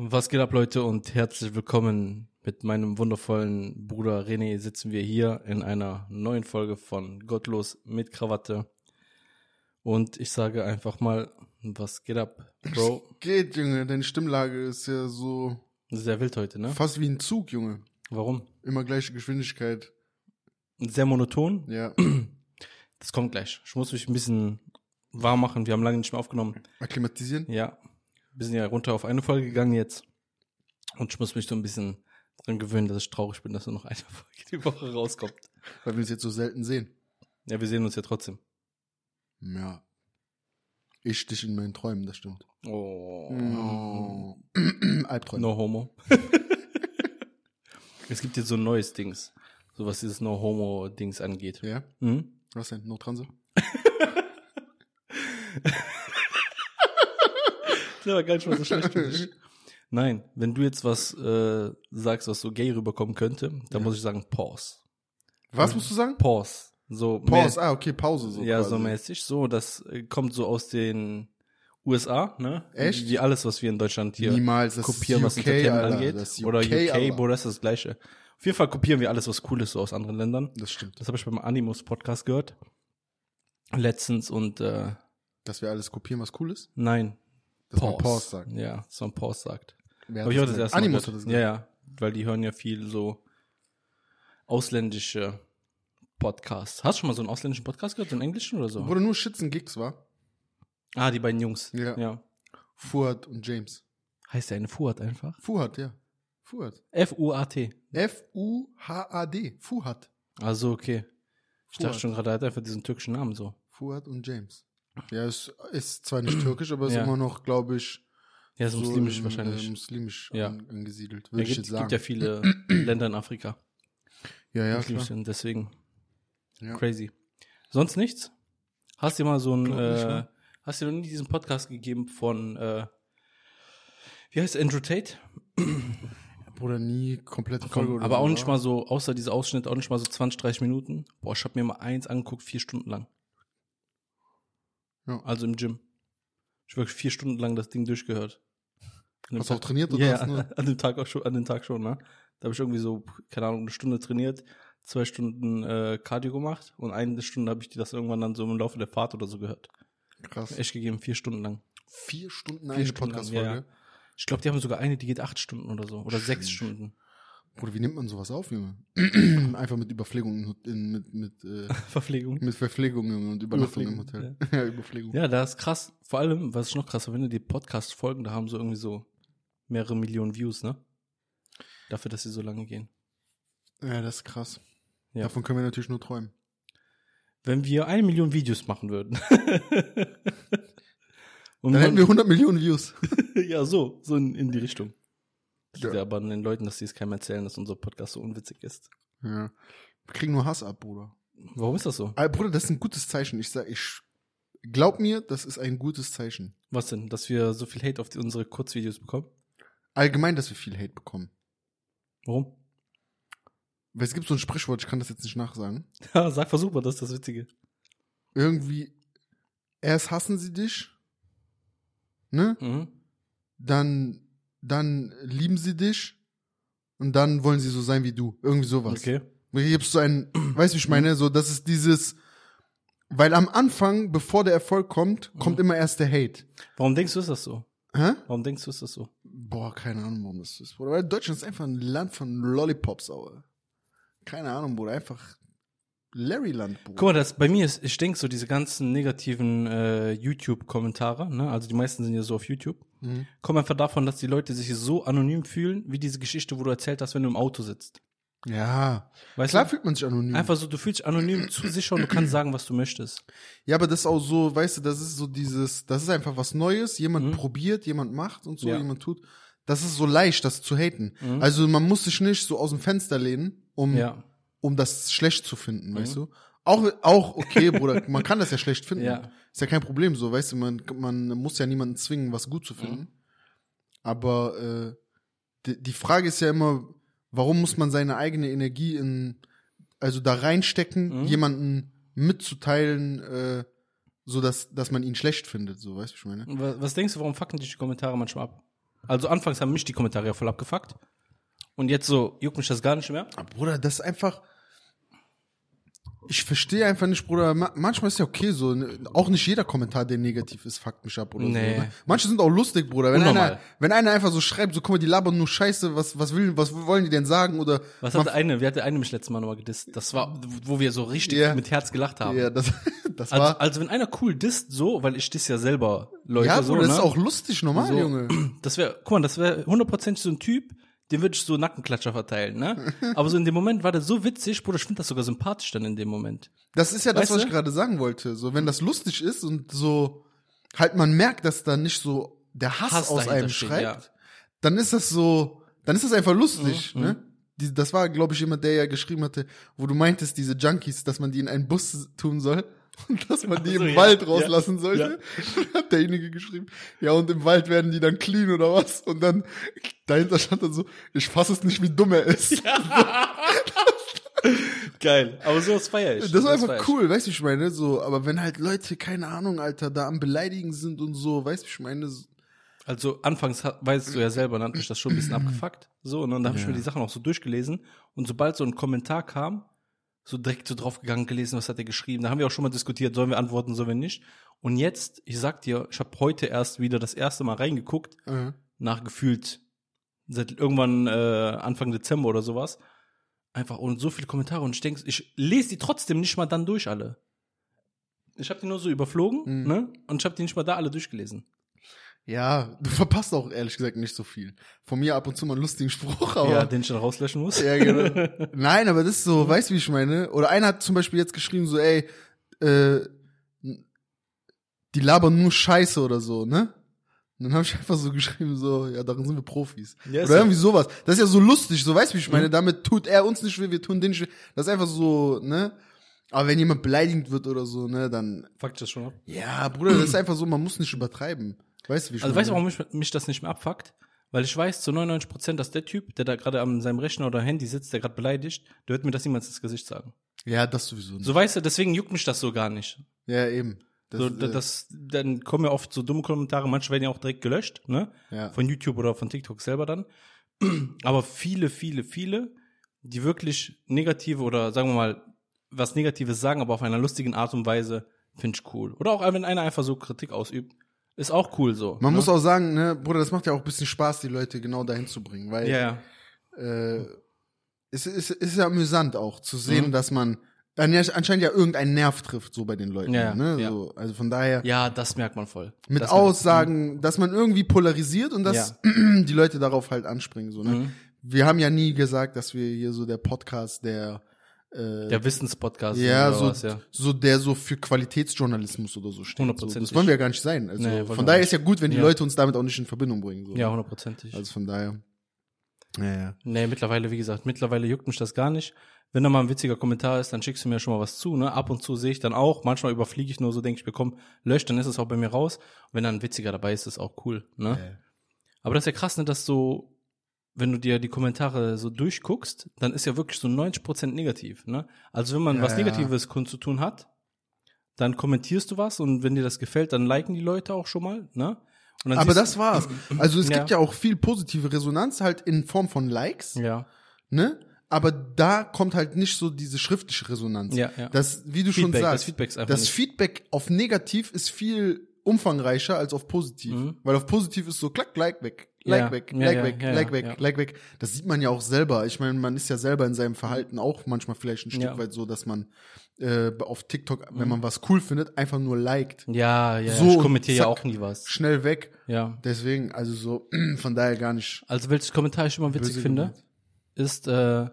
Was geht ab, Leute, und herzlich willkommen mit meinem wundervollen Bruder René. Sitzen wir hier in einer neuen Folge von Gottlos mit Krawatte. Und ich sage einfach mal, was geht ab, Bro? Geht, Junge, deine Stimmlage ist ja so Sehr wild heute, ne? fast wie ein Zug, Junge. Warum? Immer gleiche Geschwindigkeit. Sehr monoton. Ja. Das kommt gleich. Ich muss mich ein bisschen warm machen. Wir haben lange nicht mehr aufgenommen. Akklimatisieren? Ja, wir sind ja runter auf eine Folge gegangen jetzt. Und ich muss mich so ein bisschen dran gewöhnen, dass ich traurig bin, dass nur noch eine Folge die Woche rauskommt. Weil wir uns jetzt so selten sehen. Ja, wir sehen uns ja trotzdem. Ja. Ich dich in meinen Träumen, das stimmt. Oh. Oh. Albträume. No homo. es gibt jetzt so ein neues Dings. So was dieses No Homo Dings angeht. Ja? Mhm. Was denn? No Transe? Das war gar nicht mal so schlecht für dich. Nein, wenn du jetzt was äh, sagst, was so gay rüberkommen könnte, dann muss ich sagen Pause. Was musst du sagen? Pause. So Pause. Ah, okay, Pause so. ja, quasi. so mäßig. So, das äh, kommt so aus den USA, ne? Echt? Wie alles, was wir in Deutschland hier Niemals. Das kopieren, was UK, Entertainment Alter. angeht. Das ist Oder UK, Alter. Bruder, das ist das Gleiche. Auf jeden Fall kopieren wir alles, was cool ist, so aus anderen Ländern. Das stimmt. Das habe ich beim Animus-Podcast gehört. Letztens und äh, Dass wir alles kopieren, was cool ist? nein. Dass man Pause sagt. Ja, dass man Pause sagt. Wer Habe ich auch das erste Mal Animus gehört. hat das Ja, ja. Weil die hören ja viel so ausländische Podcasts. Hast du schon mal so einen ausländischen Podcast gehört, so einen englischen oder so? Wurde nur Schützen Gigs, war? Ah, die beiden Jungs. Ja. ja. Fuad und James. Heißt der eine Fuad einfach? Fuad, ja. Fuad. F-U-A-T. F-U-H-A-D. Fuad. Also, okay. Ich Fuad. dachte schon gerade, er hat einfach diesen türkischen Namen so. Fuad und James. Ja, es ist zwar nicht türkisch, aber es Ja. ist immer noch, glaube ich, Ja, ist so muslimisch in, wahrscheinlich. Äh, muslimisch Ja. an, angesiedelt, Ja, würde ich gibt, jetzt sagen. gibt ja viele Länder in Afrika. ja, ja, muslimisch klar. sind, deswegen Ja. crazy. Sonst nichts? Hast du mal so ein, nicht, äh, ne? hast du noch nie diesen Podcast gegeben von, äh, wie heißt Andrew Tate? Bruder, nie komplette Komm, Folge oder aber auch nicht mal so, außer dieser Ausschnitt, auch nicht mal so 20, 30 Minuten. Boah, ich hab mir mal eins angeguckt, vier Stunden lang. Ja. Also im Gym. Ich hab wirklich vier Stunden lang das Ding durchgehört. Hast du auch trainiert oder Ja, hast nur- an dem Tag auch schon, an dem Tag schon, ne? Da habe ich irgendwie so, keine Ahnung, eine Stunde trainiert, zwei Stunden äh, Cardio gemacht und eine Stunde habe ich das irgendwann dann so im Laufe der Fahrt oder so gehört. Krass. Echt gegeben, vier Stunden lang. Vier Stunden Vier eine Podcast-Folge. ja, ja. Ich glaube, die haben sogar eine, die geht acht Stunden oder so. Oder sechs Sheesh. Stunden. Bruder, wie nimmt man sowas auf, Junge? Einfach mit Überpflegung, in, mit, mit, äh, Verpflegung. mit Verpflegung und Übernachtung im Hotel. Ja, Überpflegung. Ja, das ist krass. Vor allem, was ich noch krasser finde, die Podcast-Folgen, da haben so irgendwie so mehrere Millionen Views, ne? Dafür, dass sie so lange gehen. ja, das ist krass. Ja. Davon können wir natürlich nur träumen. Wenn wir eine Million Videos machen würden. Dann hätten wir 100 Millionen Views. ja, so, so in, in die Richtung. Das Ja. liegt aber an den Leuten, dass sie es keinem erzählen, dass unser Podcast so unwitzig ist. Ja. Wir kriegen nur Hass ab, Bruder. Warum ist das so? Aber Bruder, das ist ein gutes Zeichen. Ich sag, ich glaub mir, das ist ein gutes Zeichen. Was denn? Dass wir so viel Hate auf die, unsere Kurzvideos bekommen? Allgemein, dass wir viel Hate bekommen. Warum? Weil es gibt so ein Sprichwort, ich kann das jetzt nicht nachsagen. Ja, sag, versuch mal, das ist das Witzige. Irgendwie, erst hassen sie dich, ne? Mhm. Dann, dann lieben sie dich und dann wollen sie so sein wie du. Irgendwie sowas. Okay. Hier gibt's so ein, weißt du, wie ich meine? So, das ist dieses, weil am Anfang, bevor der Erfolg kommt, Mhm. kommt immer erst der Hate. Warum denkst du, ist das so? Hä? Warum denkst du, ist das so? Boah, keine Ahnung, warum das ist. Bruder. Weil Deutschland ist einfach ein Land von Lollipops, aber. Keine Ahnung, Bruder. Einfach Larryland, Bruder. Guck mal, das bei mir ist, ich denke so diese ganzen negativen äh, YouTube-Kommentare, ne, also die meisten sind ja so auf YouTube, Mhm. kommen einfach davon, dass die Leute sich so anonym fühlen, wie diese Geschichte, wo du erzählt hast, wenn du im Auto sitzt. Ja. Weißt Klar du? fühlt man sich anonym. Einfach so, du fühlst dich anonym zu sicher und du kannst sagen, was du möchtest. Ja, aber das ist auch so, weißt du, das ist so dieses, das ist einfach was Neues. Jemand Mhm. probiert, jemand macht und so, Ja. jemand tut. Das ist so leicht, das zu haten. Mhm. Also man muss sich nicht so aus dem Fenster lehnen, um, Ja. Um das schlecht zu finden, Mhm. weißt du? Auch, auch okay, Bruder, man kann das ja schlecht finden. Ja. Ist ja kein Problem so, weißt du, man, man muss ja niemanden zwingen, was gut zu finden. Mhm. Aber äh, die, die Frage ist ja immer, warum muss man seine eigene Energie in, also da reinstecken, Mhm. jemanden mitzuteilen, äh, so dass, dass man ihn schlecht findet, so, weißt du, was ich meine? Was, was denkst du, warum fucken dich die Kommentare manchmal ab? Also anfangs haben mich die Kommentare ja voll abgefuckt. Und jetzt so, juckt mich das gar nicht mehr. Aber Bruder, das ist einfach. Ich verstehe einfach nicht, Bruder. Ma manchmal ist ja okay so. ne? Auch nicht jeder Kommentar, der negativ ist, fuckt mich ab oder Nee. so. Ne? Manche sind auch lustig, Bruder. Wenn Unnormal. einer, wenn einer einfach so schreibt, so guck mal, die labern nur Scheiße, was, was will, was wollen die denn sagen? Oder Was hat der eine, wer hat der eine mich letztes Mal nochmal gedisst? Das war, wo wir so richtig Ja. mit Herz gelacht haben. ja, das, das Also, war. also wenn einer cool disst, so, weil ich diss ja selber Leute Ja, so, Bruder, das ne? ist auch lustig, normal, So. Junge. Das wäre, guck mal, das wäre hundertprozentig so ein Typ, dem würde ich so Nackenklatscher verteilen, ne? Aber so in dem Moment war der so witzig, Bruder, ich finde das sogar sympathisch dann in dem Moment. Das ist ja das, Weißt was du? ich gerade sagen wollte. So, wenn das lustig ist und so, halt man merkt, dass da nicht so der Hass, Hass aus einem steht, schreibt, ja. dann ist das so, dann ist das einfach lustig, Mhm, ne? Die, das war, glaube ich, jemand, der ja geschrieben hatte, wo du meintest, diese Junkies, dass man die in einen Bus tun soll dass man die Ach so, im ja, Wald ja, rauslassen sollte. Hat derjenige geschrieben, ja, und im Wald werden die dann clean oder was? Und dann dahinter stand dann so, ich fasse es nicht, wie dumm er ist. Geil. Aber sowas feier ich. Das war feier einfach ich. cool, weißt du, ich meine, so, aber wenn halt Leute, keine Ahnung, Alter, da am Beleidigen sind und so, weißt du, ich meine, so, Also anfangs hat- weißt du ja selber, dann hat mich das schon ein bisschen abgefuckt. So, und dann habe ich Ja. mir die Sachen auch so durchgelesen. Und sobald so ein Kommentar kam, so direkt so draufgegangen, gelesen, was hat er geschrieben. Da haben wir auch schon mal diskutiert, sollen wir antworten, sollen wir nicht. Und jetzt, ich sag dir, ich habe heute erst wieder das erste Mal reingeguckt, äh, nach gefühlt seit irgendwann äh, Anfang Dezember oder sowas. Einfach und so viele Kommentare und ich denke, ich lese die trotzdem nicht mal dann durch alle. Ich habe die nur so überflogen, Mhm. ne? Und ich habe die nicht mal da alle durchgelesen. Ja, du verpasst auch ehrlich gesagt nicht so viel. Von mir ab und zu mal einen lustigen Spruch, aber. ja, den ich dann rauslöschen muss. Ja, genau. Nein, aber das ist so, weißt du, wie ich meine? Oder einer hat zum Beispiel jetzt geschrieben, so, ey, äh, die labern nur Scheiße oder so, ne? Und dann habe ich einfach so geschrieben, so, ja, darin sind wir Profis. Ja, ist oder irgendwie sowas. Das ist ja so lustig, so, weißt du, wie ich meine? Mhm. Damit tut er uns nicht weh, wir tun den nicht weh. Das ist einfach so, ne? Aber wenn jemand beleidigt wird oder so, ne, dann, Fuck das schon ab. ja, Bruder, das ist einfach so, man muss nicht übertreiben. Weißt du, wie ich Also meine? weißt du, warum mich, mich das nicht mehr abfuckt? Weil ich weiß zu 99 Prozent, dass der Typ, der da gerade an seinem Rechner oder Handy sitzt, der gerade beleidigt, der wird mir das niemals ins Gesicht sagen. Ja, das sowieso nicht. So weißt du, deswegen juckt mich das so gar nicht. Ja, eben. Das, so, äh, das, dann kommen ja oft so dumme Kommentare, manche werden ja auch direkt gelöscht, ne? ja. Von YouTube oder von TikTok selber dann. Aber viele, viele, viele, die wirklich negative oder sagen wir mal was Negatives sagen, aber auf einer lustigen Art und Weise, finde ich cool. Oder auch wenn einer einfach so Kritik ausübt, ist auch cool so. Man ne? muss auch sagen, ne, Bruder, das macht ja auch ein bisschen Spaß, die Leute genau dahin zu bringen, weil Ja, ja. äh, es ist, ist ja amüsant auch zu sehen, Mhm. dass man dann ja anscheinend ja irgendein Nerv trifft, so bei den Leuten. Ja, ne? ja. So, also von daher Ja, das merkt man voll. mit das Aussagen, dass man irgendwie polarisiert und dass die Leute darauf halt anspringen. So, ne? Mhm. Wir haben ja nie gesagt, dass wir hier so der Podcast, der äh, Der Wissenspodcast. ja, so, was, ja. so der so für Qualitätsjournalismus oder so steht. So, Hundertprozentig. das wollen wir ja gar nicht sein. Also Nee, von daher ist ja gut, wenn die Ja. Leute uns damit auch nicht in Verbindung bringen. So. Ja, hundertprozentig. Also von daher. Ja, ja. Nee, mittlerweile, wie gesagt, mittlerweile juckt mich das gar nicht. Wenn da mal ein witziger Kommentar ist, dann schickst du mir schon mal was zu, ne? Ab und zu sehe ich dann auch, manchmal überfliege ich nur so, denke ich, bekomme, löscht, dann ist es auch bei mir raus. Und wenn dann ein witziger dabei ist, ist auch cool, ne? Ja. Aber das ist ja krass, ne, dass so, wenn du dir die Kommentare so durchguckst, dann ist ja wirklich so 90% negativ, ne? Also wenn man Ja, was ja. Negatives kund zu tun hat, dann kommentierst du was und wenn dir das gefällt, dann liken die Leute auch schon mal, ne? Aber das war's. Also es Ja. gibt ja auch viel positive Resonanz halt in Form von Likes, ja, ne? Aber da kommt halt nicht so diese schriftliche Resonanz. ja, ja. Das, wie du schon Feedback, das sagst, Feedback ist einfach das nicht. Feedback auf negativ ist viel umfangreicher als auf positiv. Mhm. Weil auf positiv ist so klack, like weg, like Ja. weg, ja, weg, ja, weg, like weg. Das sieht man ja auch selber. Ich meine, man ist ja selber in seinem Verhalten auch manchmal vielleicht ein Stück weit so, dass man äh, auf TikTok, wenn Mhm. man was cool findet, einfach nur liked. Ja, ja, So, ich kommentiere ja auch nie was. Schnell weg. Ja. Deswegen, also so, von daher gar nicht. Also welches Kommentar ich immer witzig finde, ist, äh,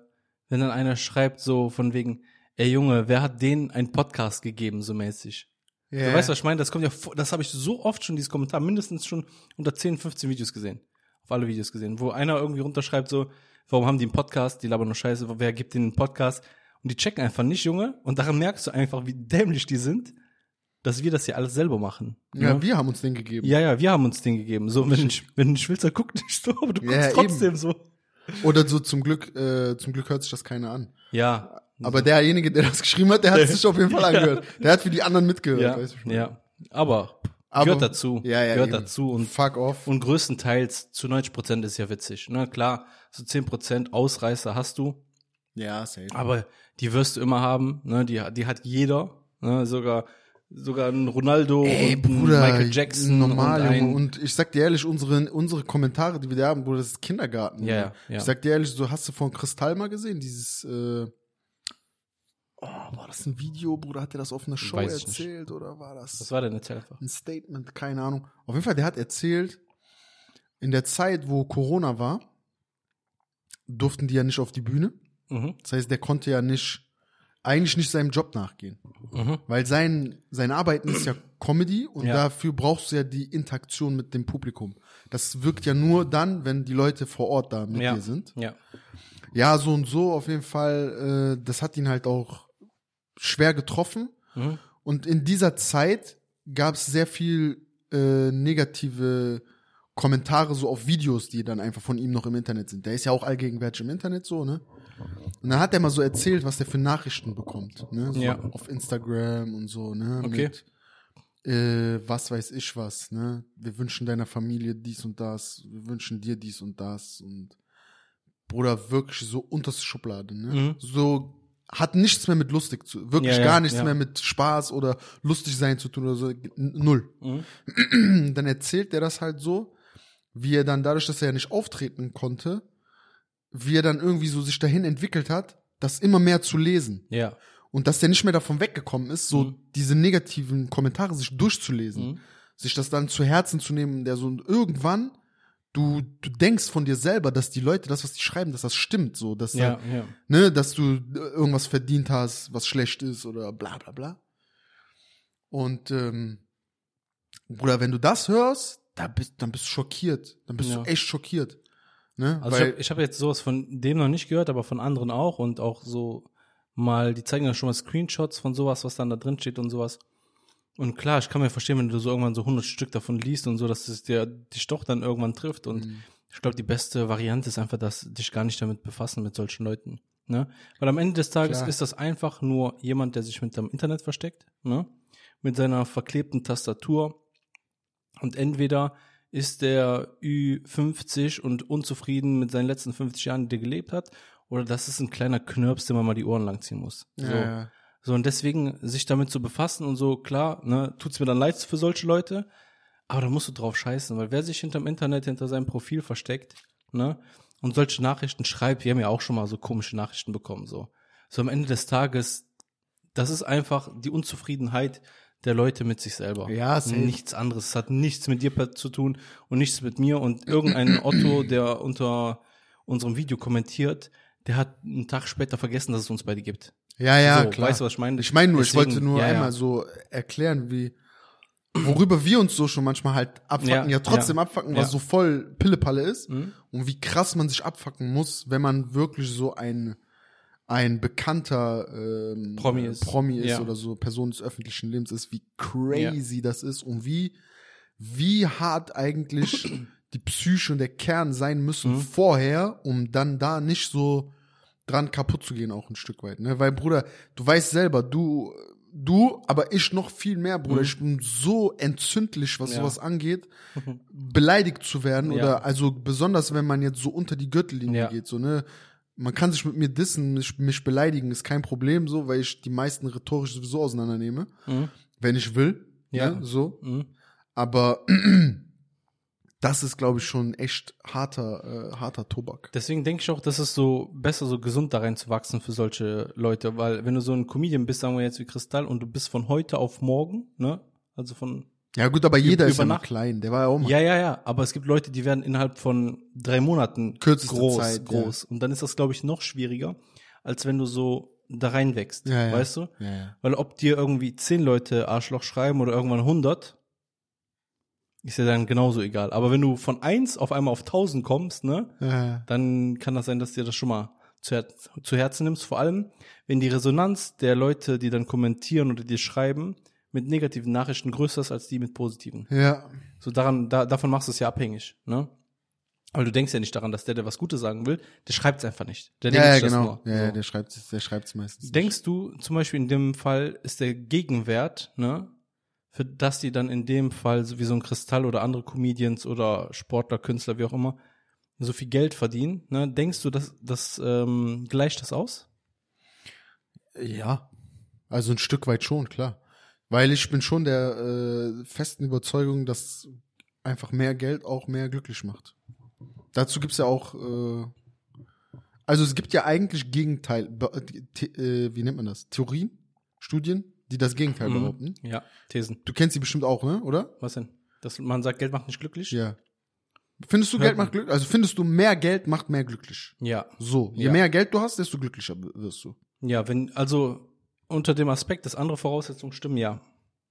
wenn dann einer schreibt so von wegen, ey Junge, wer hat denen einen Podcast gegeben, so mäßig. Ja. Du weißt, was ich meine? Das kommt ja, vor- das habe ich so oft schon, dieses Kommentar, mindestens schon unter 10, 15 Videos gesehen. Auf alle Videos gesehen. Wo einer irgendwie runterschreibt so, warum haben die einen Podcast? Die labern nur Scheiße, wer gibt denen einen Podcast? Und die checken einfach nicht, Junge. Und daran merkst du einfach, wie dämlich die sind, dass wir das hier alles selber machen. ja, Ne? wir haben uns den gegeben. Ja, ja, wir haben uns den gegeben. So, wenn wenn du nicht willst, dann guck nicht so, aber du guckst Ja, trotzdem so. Oder so zum Glück, äh, zum Glück hört sich das keiner an. Ja. Aber derjenige, der das geschrieben hat, der hat es sich auf jeden Fall angehört. Der hat für die anderen mitgehört. ja, weißt du, meine? ja. Aber, Aber- gehört dazu. Ja, ja, gehört eben. dazu. Und, Fuck off. und größtenteils zu 90 Prozent ist ja witzig. Ne? Klar, so 10 Prozent Ausreißer hast du, Ja, safe. aber die wirst du immer haben. Ne? Die, die hat jeder. Ne? Sogar, sogar ein Ronaldo Ey, und Bruder, Michael Jackson normal, und ein. Und ich sag dir ehrlich, unsere, unsere Kommentare, die wir da haben, Bruder, das ist Kindergarten. Ja, ja. Ich sag dir ehrlich, so hast du von Kristall mal gesehen, dieses, äh, oh, war das ein Video, Bruder, hat er das auf einer Show Weiß erzählt oder war das Was war denn jetzt einfach? ein Statement? Keine Ahnung. Auf jeden Fall, der hat erzählt, in der Zeit, wo Corona war, durften die ja nicht auf die Bühne. Mhm. Das heißt, der konnte ja nicht, eigentlich nicht seinem Job nachgehen. Mhm. Weil sein, sein Arbeiten ist ja Comedy und Ja. dafür brauchst du ja die Interaktion mit dem Publikum. Das wirkt ja nur dann, wenn die Leute vor Ort da mit Ja. dir sind. Ja. Ja, so und so auf jeden Fall, äh, das hat ihn halt auch schwer getroffen. Mhm. Und in dieser Zeit gab es sehr viel äh, negative Kommentare so auf Videos, die dann einfach von ihm noch im Internet sind. Der ist ja auch allgegenwärtig im Internet so, ne? Und dann hat er mal so erzählt, was der für Nachrichten bekommt, ne? So Ja. auf Instagram und so, ne? Okay. Mit, äh, was weiß ich was, ne? Wir wünschen deiner Familie dies und das, wir wünschen dir dies und das und Bruder, wirklich so unterste Schublade, ne? Mhm. So hat nichts mehr mit lustig zu, wirklich Ja, gar nichts ja. mehr mit Spaß oder lustig sein zu tun oder so, null. Mhm. Dann erzählt er das halt so, wie er dann dadurch, dass er ja nicht auftreten konnte, wie er dann irgendwie so sich dahin entwickelt hat, das immer mehr zu lesen. Ja. Und dass der nicht mehr davon weggekommen ist, so Mhm. diese negativen Kommentare sich durchzulesen, Mhm. sich das dann zu Herzen zu nehmen, der so irgendwann du du denkst von dir selber, dass die Leute das, was die schreiben, dass das stimmt, so, dass Ja, da, ja. ne, dass du äh, irgendwas verdient hast, was schlecht ist oder bla bla bla. Und ähm, Bruder, wenn du das hörst, da bist, dann bist du schockiert. Dann bist Ja. du echt schockiert. Ne? Also Weil, ich habe hab jetzt sowas von dem noch nicht gehört, aber von anderen auch und auch so mal, die zeigen ja schon mal Screenshots von sowas, was dann da drin steht und sowas. Und klar, ich kann mir verstehen, wenn du so irgendwann so 100 Stück davon liest und so, dass es dir dich doch dann irgendwann trifft. Und Mhm. ich glaube, die beste Variante ist einfach, dass dich gar nicht damit befassen mit solchen Leuten. Ne? Weil am Ende des Tages Klar. ist das einfach nur jemand, der sich mit dem Internet versteckt, ne? mit seiner verklebten Tastatur. Und entweder ist der Ü50 und unzufrieden mit seinen letzten 50 Jahren, die er gelebt hat, oder das ist ein kleiner Knirps, dem man mal die Ohren langziehen muss. ja, so. So, und deswegen sich damit zu befassen und so, klar, ne, tut's mir dann leid für solche Leute, aber da musst du drauf scheißen, weil wer sich hinterm Internet, hinter seinem Profil versteckt, ne, und solche Nachrichten schreibt, wir haben ja auch schon mal so komische Nachrichten bekommen, so. So am Ende des Tages, das ist einfach die Unzufriedenheit der Leute mit sich selber. Ja, safe. Nichts anderes. Es hat nichts mit dir zu tun und nichts mit mir und irgendein Otto, der unter unserem Video kommentiert, der hat einen Tag später vergessen, dass es uns beide gibt. Ja, ja, so, klar. Weißt du, was ich meine? Ich meine nur, ich Deswegen- wollte nur ja, ja. einmal so erklären, wie worüber wir uns so schon manchmal halt abfacken, ja, Ja, trotzdem ja. abfacken, was Ja. so voll Pillepalle ist Mhm. und wie krass man sich abfacken muss, wenn man wirklich so ein ein bekannter ähm, Promi ist. Promi ist Ja. oder so Person des öffentlichen Lebens ist, wie crazy das ist und wie wie hart eigentlich die Psyche und der Kern sein müssen Mhm. vorher, um dann da nicht so dran kaputt zu gehen auch ein Stück weit, ne? Weil Bruder, du weißt selber, du du, aber ich noch viel mehr, Bruder. Mhm. Ich bin so entzündlich, was Ja. sowas angeht, Mhm. beleidigt zu werden Ja. oder also besonders wenn man jetzt so unter die Gürtellinie Ja. geht, so ne. Man kann sich mit mir dissen, mich, mich beleidigen, ist kein Problem so, weil ich die meisten rhetorisch sowieso auseinandernehme, Mhm. wenn ich will, Ja. ne, so. Mhm. Aber das ist, glaube ich, schon echt harter, äh, harter Tobak. Deswegen denke ich auch, dass es so besser, so gesund da reinzuwachsen für solche Leute, weil wenn du so ein Comedian bist, sagen wir jetzt wie Kristall, und du bist von heute auf morgen, ne, also von Ja gut, aber jeder ist über ja Nacht. klein. Der war ja auch mal. Ja, ja, ja. Aber es gibt Leute, die werden innerhalb von drei Monaten Kürzeste groß, Zeit, ja. groß. Und dann ist das, glaube ich, noch schwieriger, als wenn du so da reinwächst. Ja, ja. Weißt du? Ja, ja. Weil ob dir irgendwie zehn Leute Arschloch schreiben oder irgendwann 100, ist ja dann genauso egal. Aber wenn du von eins auf einmal auf 1000 kommst, ne, ja. dann kann das sein, dass dir das schon mal zu, Her zu Herzen nimmst. Vor allem, wenn die Resonanz der Leute, die dann kommentieren oder dir schreiben, mit negativen Nachrichten größer ist als die mit positiven. Ja, So daran, da, davon machst du es ja abhängig, ne? Aber du denkst ja nicht daran, dass der, der was Gutes sagen will, der schreibt es einfach nicht. Der ja, denkt ja genau. nur. Ja, ja, so. der schreibt der schreibt's meistens. Denkst du, zum Beispiel in dem Fall ist der Gegenwert, ne, für das die dann in dem Fall, so wie so ein Kristall oder andere Comedians oder Sportler, Künstler, wie auch immer, so viel Geld verdienen, ne? Denkst du, dass das ähm, gleicht das aus? Ja. Also ein Stück weit schon, klar. Weil ich bin schon der äh, festen Überzeugung, dass einfach mehr Geld auch mehr glücklich macht. Dazu gibt's ja auch, äh, also es gibt ja eigentlich Gegenteil, äh, äh, wie nennt man das? Theorien, Studien, die das Gegenteil Mhm. behaupten. Ja, Thesen. Du kennst die bestimmt auch, ne? Oder? Was denn? Dass man sagt, Geld macht nicht glücklich? Ja. Findest du Hört Geld macht glücklich? Also findest du mehr Geld macht mehr glücklich? Ja. So, je Ja. mehr Geld du hast, desto glücklicher wirst du. Ja, wenn, also unter dem Aspekt, dass andere Voraussetzungen stimmen, ja.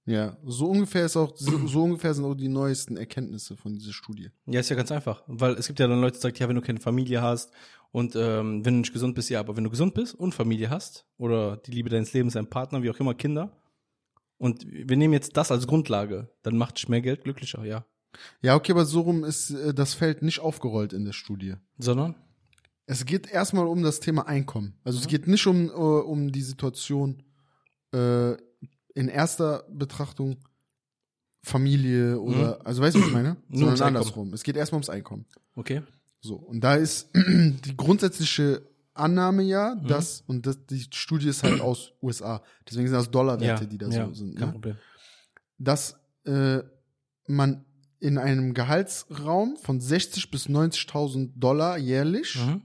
Ja, so ungefähr ist auch so, so ungefähr sind auch die neuesten Erkenntnisse von dieser Studie. Ja, ist ja ganz einfach. Weil es gibt ja dann Leute, die sagen, ja, wenn du keine Familie hast und ähm, wenn du nicht gesund bist, ja, aber wenn du gesund bist und Familie hast oder die Liebe deines Lebens, ein Partner, wie auch immer, Kinder, und wir nehmen jetzt das als Grundlage, dann macht dich mehr Geld glücklicher, ja. Ja, okay, aber so rum ist äh, das Feld nicht aufgerollt in der Studie. Sondern? Es geht erstmal um das Thema Einkommen. Also es geht nicht um, äh, um die Situation äh, in erster Betrachtung Familie oder, also weißt du, was ich meine? Nur Sondern andersrum. Es geht erstmal ums Einkommen. Okay. So, und da ist die grundsätzliche Annahme ja, Mhm. dass, und das, die Studie ist halt aus USA, deswegen sind das Dollarwerte, Ja, die da ja, so sind, kein ne? Problem. dass äh, man in einem Gehaltsraum von 60 bis 90.000 Dollar jährlich Mhm.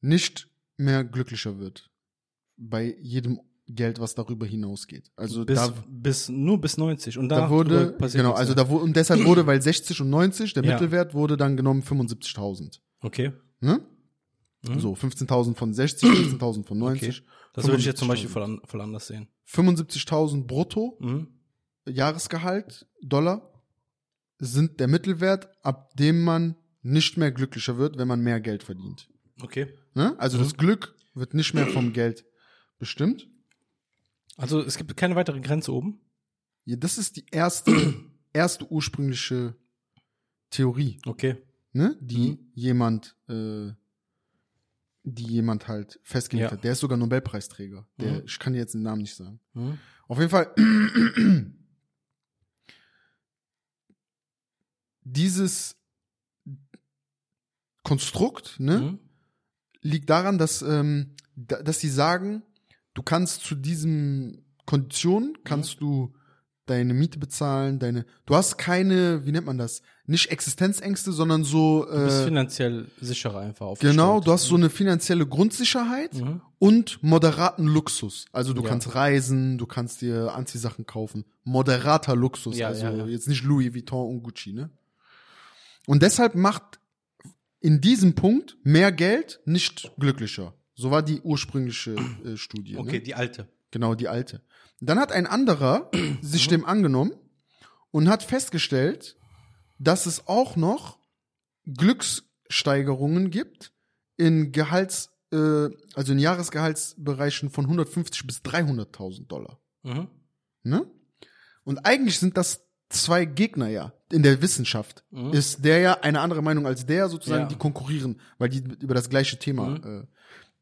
nicht mehr glücklicher wird bei jedem Geld, was darüber hinausgeht. Also bis, da, bis, nur bis 90. Und da wurde, genau, also da wurde, und deshalb wurde, weil 60 und 90, der Ja. Mittelwert wurde dann genommen 75.000. Okay. Ne? Mhm. So, 15.000 von 60, 15.000 von 90. Das würde ich jetzt zum 75.000. Beispiel voll, voll anders sehen. 75.000 brutto, Mhm. Jahresgehalt, Dollar, sind der Mittelwert, ab dem man nicht mehr glücklicher wird, wenn man mehr Geld verdient. Okay. Ne? Also Mhm. das Glück wird nicht mehr vom Geld bestimmt. Also es gibt keine weitere Grenze oben. Ja, das ist die erste, erste ursprüngliche Theorie, Okay. ne? die Mhm. jemand, äh, die jemand halt festgelegt Ja. hat. Der ist sogar Nobelpreisträger. Der, Mhm. Ich kann dir jetzt den Namen nicht sagen. Mhm. Auf jeden Fall, dieses Konstrukt, ne, Mhm. liegt daran, dass, ähm, da, dass sie sagen, du kannst zu diesen Konditionen, kannst du deine Miete bezahlen, deine, du hast keine, wie nennt man das, nicht Existenzängste, sondern so, Du bist äh, finanziell sicherer einfach genau, du hast so eine finanzielle Grundsicherheit Mhm. und moderaten Luxus. Also du Ja. kannst reisen, du kannst dir Anziehsachen kaufen. Moderater Luxus, Ja, also ja. jetzt nicht Louis Vuitton und Gucci, ne? Und deshalb macht in diesem Punkt mehr Geld nicht glücklicher. So war die ursprüngliche äh, Studie. Okay, Ne? die alte. Genau, die alte. Dann hat ein anderer sich dem angenommen und hat festgestellt, dass es auch noch Glückssteigerungen gibt in Gehalts, äh, also in Jahresgehaltsbereichen von 150 bis 300.000 Dollar. Mhm. Ne? Und eigentlich sind das zwei Gegner ja in der Wissenschaft. Mhm. Ist der ja eine andere Meinung als der sozusagen, Ja. die konkurrieren, weil die über das gleiche Thema Mhm. äh,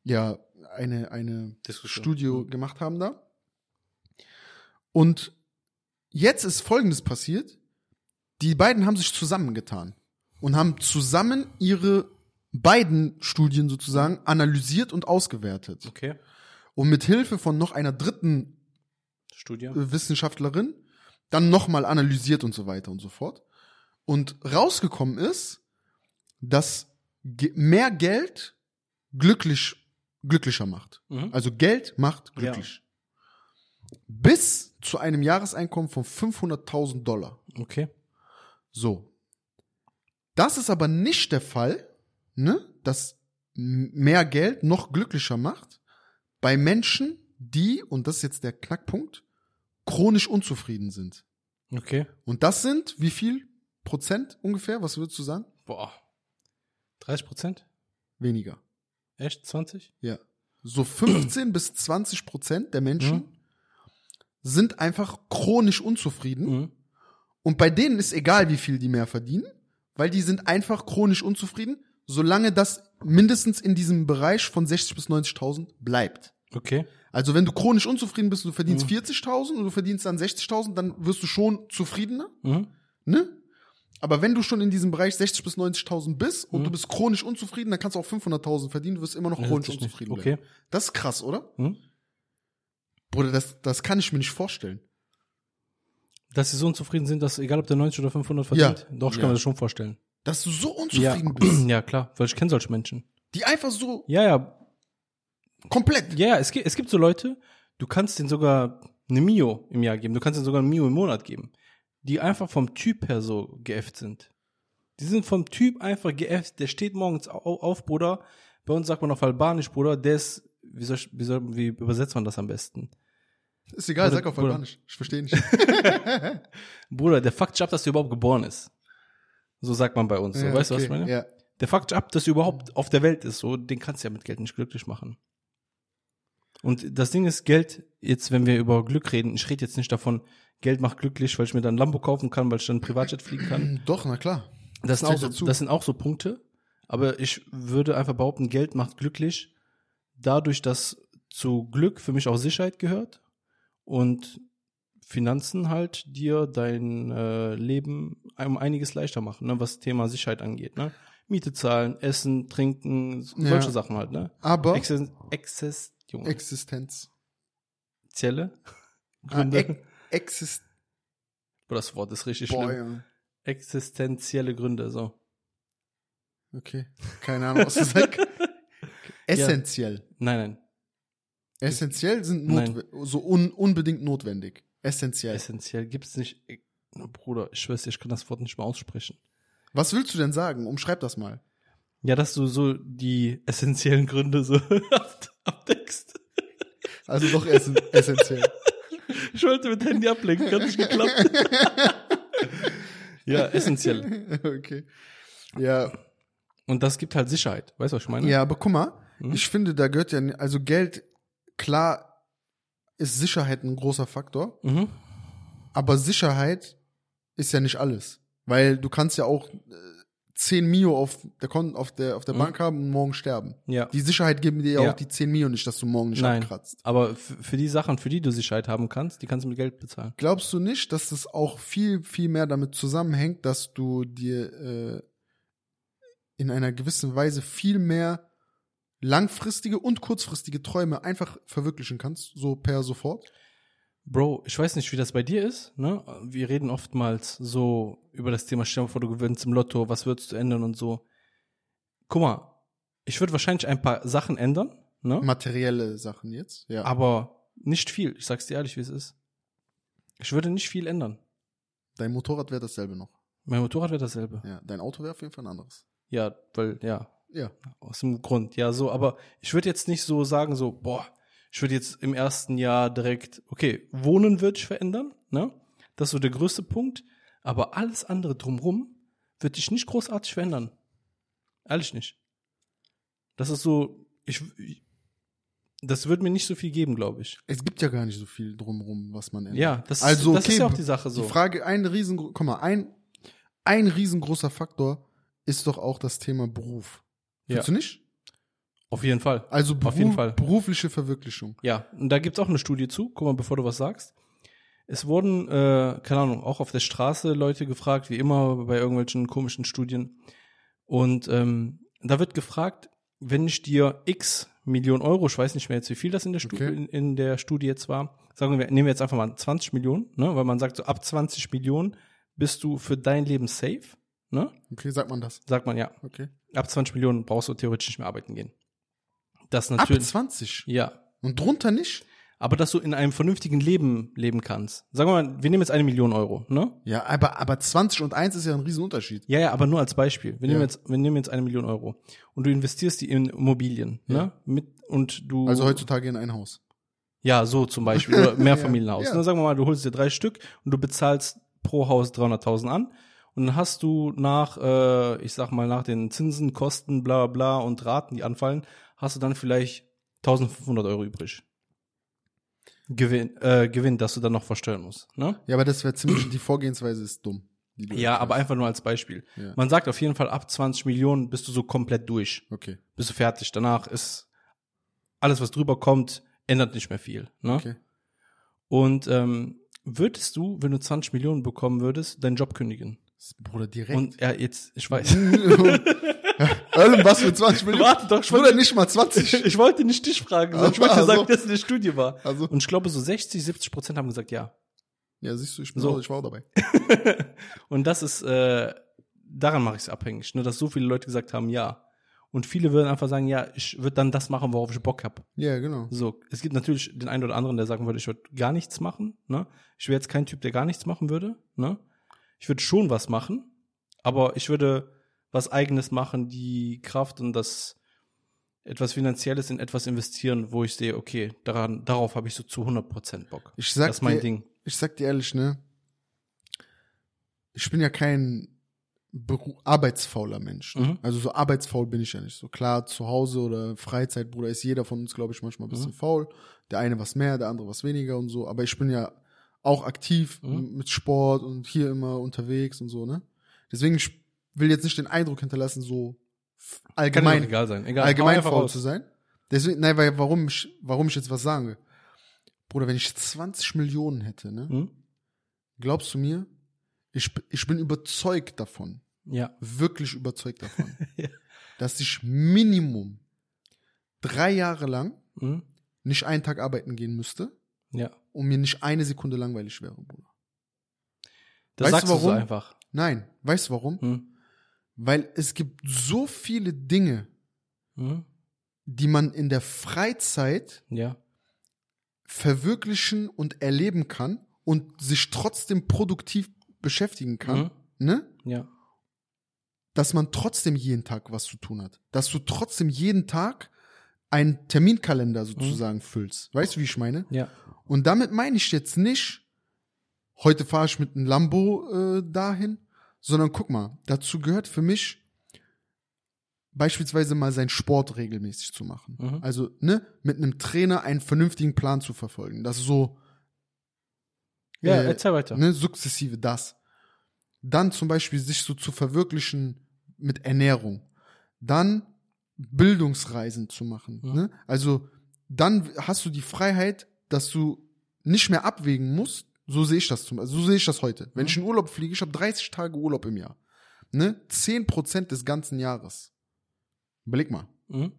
ja eine, eine Diskussion. Studie Mhm. gemacht haben da. Und jetzt ist Folgendes passiert. Die beiden haben sich zusammengetan und haben zusammen ihre beiden Studien sozusagen analysiert und ausgewertet. Okay. Und mit Hilfe von noch einer dritten Studie. äh, Wissenschaftlerin dann nochmal analysiert und so weiter und so fort. Und rausgekommen ist, dass mehr Geld glücklich, glücklicher macht. Mhm. Also Geld macht Ja. glücklich. Bis zu einem Jahreseinkommen von 500.000 Dollar. Okay. So. Das ist aber nicht der Fall, ne, dass mehr Geld noch glücklicher macht bei Menschen, die, und das ist jetzt der Knackpunkt, chronisch unzufrieden sind. Okay. Und das sind wie viel Prozent ungefähr? Was würdest du sagen? Boah. 30 Prozent? Weniger. Echt? 20? Ja. So 15 bis 20 Prozent der Menschen Mhm. sind einfach chronisch unzufrieden. Mhm. Und bei denen ist egal, wie viel die mehr verdienen, weil die sind einfach chronisch unzufrieden, solange das mindestens in diesem Bereich von 60 bis 90.000 bleibt. Okay. Also wenn du chronisch unzufrieden bist und du verdienst Mhm. 40.000 und du verdienst dann 60.000, dann wirst du schon zufriedener, Mhm. ne? Aber wenn du schon in diesem Bereich 60 bis 90.000 bist und Mhm. du bist chronisch unzufrieden, dann kannst du auch 500.000 verdienen, du wirst immer noch Ja, chronisch unzufrieden Okay. bleiben. Das ist krass, oder? Mhm. Bruder, das, das kann ich mir nicht vorstellen. Dass sie so unzufrieden sind, dass egal ob der 90 oder 500 verdient. Ja. Doch, ich Ja. kann mir das schon vorstellen. Dass du so Ja. unzufrieden bist. ja, klar, weil ich kenne solche Menschen. Die einfach so Ja, ja, komplett. ja, ja, es gibt, es gibt so Leute, du kannst denen sogar eine Mio im Jahr geben, du kannst denen sogar eine Mio im Monat geben, die einfach vom Typ her so geäfft sind. Die sind vom Typ einfach geäfft, der steht morgens au- auf, Bruder. Bei uns sagt man auf Albanisch, Bruder, der ist, wie soll, wie soll, wie übersetzt man das am besten? Ist egal, Bruder, sag auf Bruder. Albanisch. Ich verstehe nicht. Bruder, der fuckt ab, dass du überhaupt geboren ist. So sagt man bei uns. So. Ja, weißt du, was ich okay, meine? Ja. Der fuckt ab, dass du überhaupt auf der Welt ist. So, den kannst du ja mit Geld nicht glücklich machen. Und das Ding ist, Geld, jetzt, wenn wir über Glück reden, ich rede jetzt nicht davon, Geld macht glücklich, weil ich mir dann ein Lambo kaufen kann, weil ich dann Privatjet fliegen kann. Doch, na klar. Das sind, auch zählt so, das sind auch so Punkte. Aber ich würde einfach behaupten, Geld macht glücklich, dadurch, dass zu Glück für mich auch Sicherheit gehört und Finanzen halt dir dein äh, Leben um einiges leichter machen, ne, was Thema Sicherheit angeht. Ne? Miete zahlen, Essen, Trinken, so- Ja. solche Sachen halt. Ne? Aber Exzess, Junge, Existenz. Existenzielle Ah, Gründe. ex exist Boah, das Wort ist richtig Boah, schlimm. Junge. Existenzielle Gründe, so. Okay. Keine Ahnung, was du sagst. Essentiell. Nein, nein. Essentiell sind notwe- so un unbedingt notwendig. Essentiell. Essentiell gibt's nicht. Bruder, ich schwör's dir, ich kann das Wort nicht mehr aussprechen. Was willst du denn sagen? Umschreib das mal. Ja, dass du so die essentiellen Gründe so ab- abdeckst. Also doch essen essentiell. Ich wollte mit Handy ablenken, hat nicht geklappt. ja, essentiell. okay. Ja, Und das gibt halt Sicherheit. Weißt du, was ich meine? ja, aber guck mal, Hm? ich finde, da gehört ja, also Geld, klar ist Sicherheit ein großer Faktor, Mhm. aber Sicherheit ist ja nicht alles. Weil du kannst ja auch äh, 10 Mio auf der, Kon auf der, auf der Mhm. Bank haben und morgen sterben. Ja. Die Sicherheit geben dir ja, auch die 10 Mio nicht, dass du morgen nicht Nein. abkratzt. Aber für die Sachen, für die du Sicherheit haben kannst, die kannst du mit Geld bezahlen. Glaubst du nicht, dass das auch viel, viel mehr damit zusammenhängt, dass du dir äh, in einer gewissen Weise viel mehr langfristige und kurzfristige Träume einfach verwirklichen kannst, so per sofort? Bro, ich weiß nicht, wie das bei dir ist, ne? Wir reden oftmals so über das Thema, stell dir vor, du gewinnst im Lotto, was würdest du ändern und so. Guck mal, ich würde wahrscheinlich ein paar Sachen ändern, ne? Materielle Sachen jetzt, ja. Aber nicht viel. Ich sag's dir ehrlich, wie es ist. Ich würde nicht viel ändern. Dein Motorrad wäre dasselbe noch. Mein Motorrad wäre dasselbe. Ja, dein Auto wäre auf jeden Fall ein anderes. Ja, weil, ja, Ja. aus dem Grund. Ja, so, aber ich würde jetzt nicht so sagen, so, boah, ich würde jetzt im ersten Jahr direkt, okay, Wohnen würde ich verändern, ne? Das ist so der größte Punkt. Aber alles andere drumrum würde ich nicht großartig verändern. Ehrlich nicht. Das ist so, ich, das würde mir nicht so viel geben, glaube ich. Es gibt ja gar nicht so viel drumrum, was man ändert. Ja, das, Also, das ist okay, ja auch die Sache so. Die Frage, ein riesen, guck mal, ein, ein riesengroßer Faktor ist doch auch das Thema Beruf. Ja. Findest du nicht? Auf jeden Fall. Also Beruf, Auf jeden Fall. berufliche Verwirklichung. Ja, und da gibt's auch eine Studie zu. Guck mal, bevor du was sagst. Es wurden, äh, keine Ahnung, auch auf der Straße Leute gefragt, wie immer bei irgendwelchen komischen Studien. Und ähm, da wird gefragt, wenn ich dir x Millionen Euro, ich weiß nicht mehr jetzt, wie viel das in der, Stu Okay. in, in der Studie jetzt war, sagen wir, nehmen wir jetzt einfach mal 20 Millionen, ne? weil man sagt, so ab 20 Millionen bist du für dein Leben safe, ne? Okay, sagt man das. Sagt man ja. Okay. Ab 20 Millionen brauchst du theoretisch nicht mehr arbeiten gehen. Das Ab natürlich. 20. ja, Und drunter nicht? aber dass du in einem vernünftigen Leben leben kannst. Sagen wir mal, wir nehmen jetzt eine Million Euro, ne? Ja, aber, aber 20 und 1 ist ja ein Riesenunterschied. Ja, ja, aber nur als Beispiel. Wir Ja. nehmen jetzt, wir nehmen jetzt eine Million Euro und du investierst die in Immobilien, Ja. ne? Mit und du. Also heutzutage in ein Haus. Ja, so zum Beispiel oder Mehrfamilienhaus. Ja. Ne? Sagen wir mal, du holst dir drei Stück und du bezahlst pro Haus 300.000 an und dann hast du nach, äh, ich sag mal nach den Zinsen, Kosten, bla bla und Raten, die anfallen, hast du dann vielleicht 1.500 Euro übrig. Gewinn, äh, Gewinn, dass du dann noch versteuern musst, ne? Ja, aber das wäre ziemlich, die Vorgehensweise ist dumm. die du Ja, erklärst. aber einfach nur als Beispiel. Ja. Man sagt auf jeden Fall, ab 20 Millionen bist du so komplett durch. Okay. Bist du fertig. Danach ist alles, was drüber kommt, ändert nicht mehr viel. Ne? Okay. Und ähm, würdest du, wenn du 20 Millionen bekommen würdest, deinen Job kündigen? Bruder, direkt. Und ja, jetzt, ich weiß. Was für 20 Millionen? Warte doch, ich wollte, nicht mal 20. ich wollte nicht dich fragen, sondern ich wollte Also. sagen, dass es eine Studie war. Also, Und ich glaube, so 60, 70 Prozent haben gesagt ja. ja, siehst du, ich bin So. auch, ich war auch dabei. Und das ist, äh, daran mache ich es abhängig, ne, dass so viele Leute gesagt haben ja. Und viele würden einfach sagen, ja, ich würde dann das machen, worauf ich Bock habe. Ja, genau. So, es gibt natürlich den einen oder anderen, der sagen würde, ich würde gar nichts machen. Ne? Ich wäre jetzt kein Typ, der gar nichts machen würde. Ne? Ich würde schon was machen, aber ich würde was Eigenes machen, die Kraft und das etwas Finanzielles in etwas investieren, wo ich sehe, okay, daran, darauf habe ich so zu 100% Bock. Ich sag das ist mein dir, Ding. ich sag dir ehrlich, ne? Ich bin ja kein Beru arbeitsfauler Mensch. Ne? Mhm. Also so arbeitsfaul bin ich ja nicht. So klar, zu Hause oder Freizeit, Bruder, ist jeder von uns, glaube ich, manchmal ein bisschen Mhm. faul. Der eine was mehr, der andere was weniger und so. Aber ich bin ja auch aktiv Mhm. mit Sport und hier immer unterwegs und so, ne? Deswegen, ich will jetzt nicht den Eindruck hinterlassen, so allgemein, egal sein. Egal. allgemein faul raus. zu sein. Deswegen, nein, weil warum ich, warum ich jetzt was sagen will. Bruder, wenn ich 20 Millionen hätte, ne? Hm? Glaubst du mir? Ich, ich bin überzeugt davon, Ja. wirklich überzeugt davon, Ja. dass ich Minimum drei Jahre lang Hm? nicht einen Tag arbeiten gehen müsste Ja. und mir nicht eine Sekunde langweilig wäre, Bruder. Das Weißt sagst du so warum? einfach. Nein, weißt du warum? Hm? Weil es gibt so viele Dinge, Hm? die man in der Freizeit Ja. verwirklichen und erleben kann und sich trotzdem produktiv beschäftigen kann, Hm? ne? Ja. dass man trotzdem jeden Tag was zu tun hat. Dass du trotzdem jeden Tag einen Terminkalender sozusagen füllst. Weißt du, wie ich meine? Ja. Und damit meine ich jetzt nicht, heute fahre ich mit einem Lambo äh, dahin, sondern guck mal, dazu gehört für mich beispielsweise mal seinen Sport regelmäßig zu machen. Mhm. Also, ne, mit einem Trainer einen vernünftigen Plan zu verfolgen. Das ist so, Ja, Äh, erzähl weiter. ne, sukzessive das. Dann zum Beispiel sich so zu verwirklichen mit Ernährung. Dann Bildungsreisen zu machen. Mhm. Ne? Also dann hast du die Freiheit, dass du nicht mehr abwägen musst. So sehe ich das zum so sehe ich das heute. Wenn Mhm. ich in Urlaub fliege, ich habe 30 Tage Urlaub im Jahr. Ne? 10% des ganzen Jahres. Überleg mal. Hm?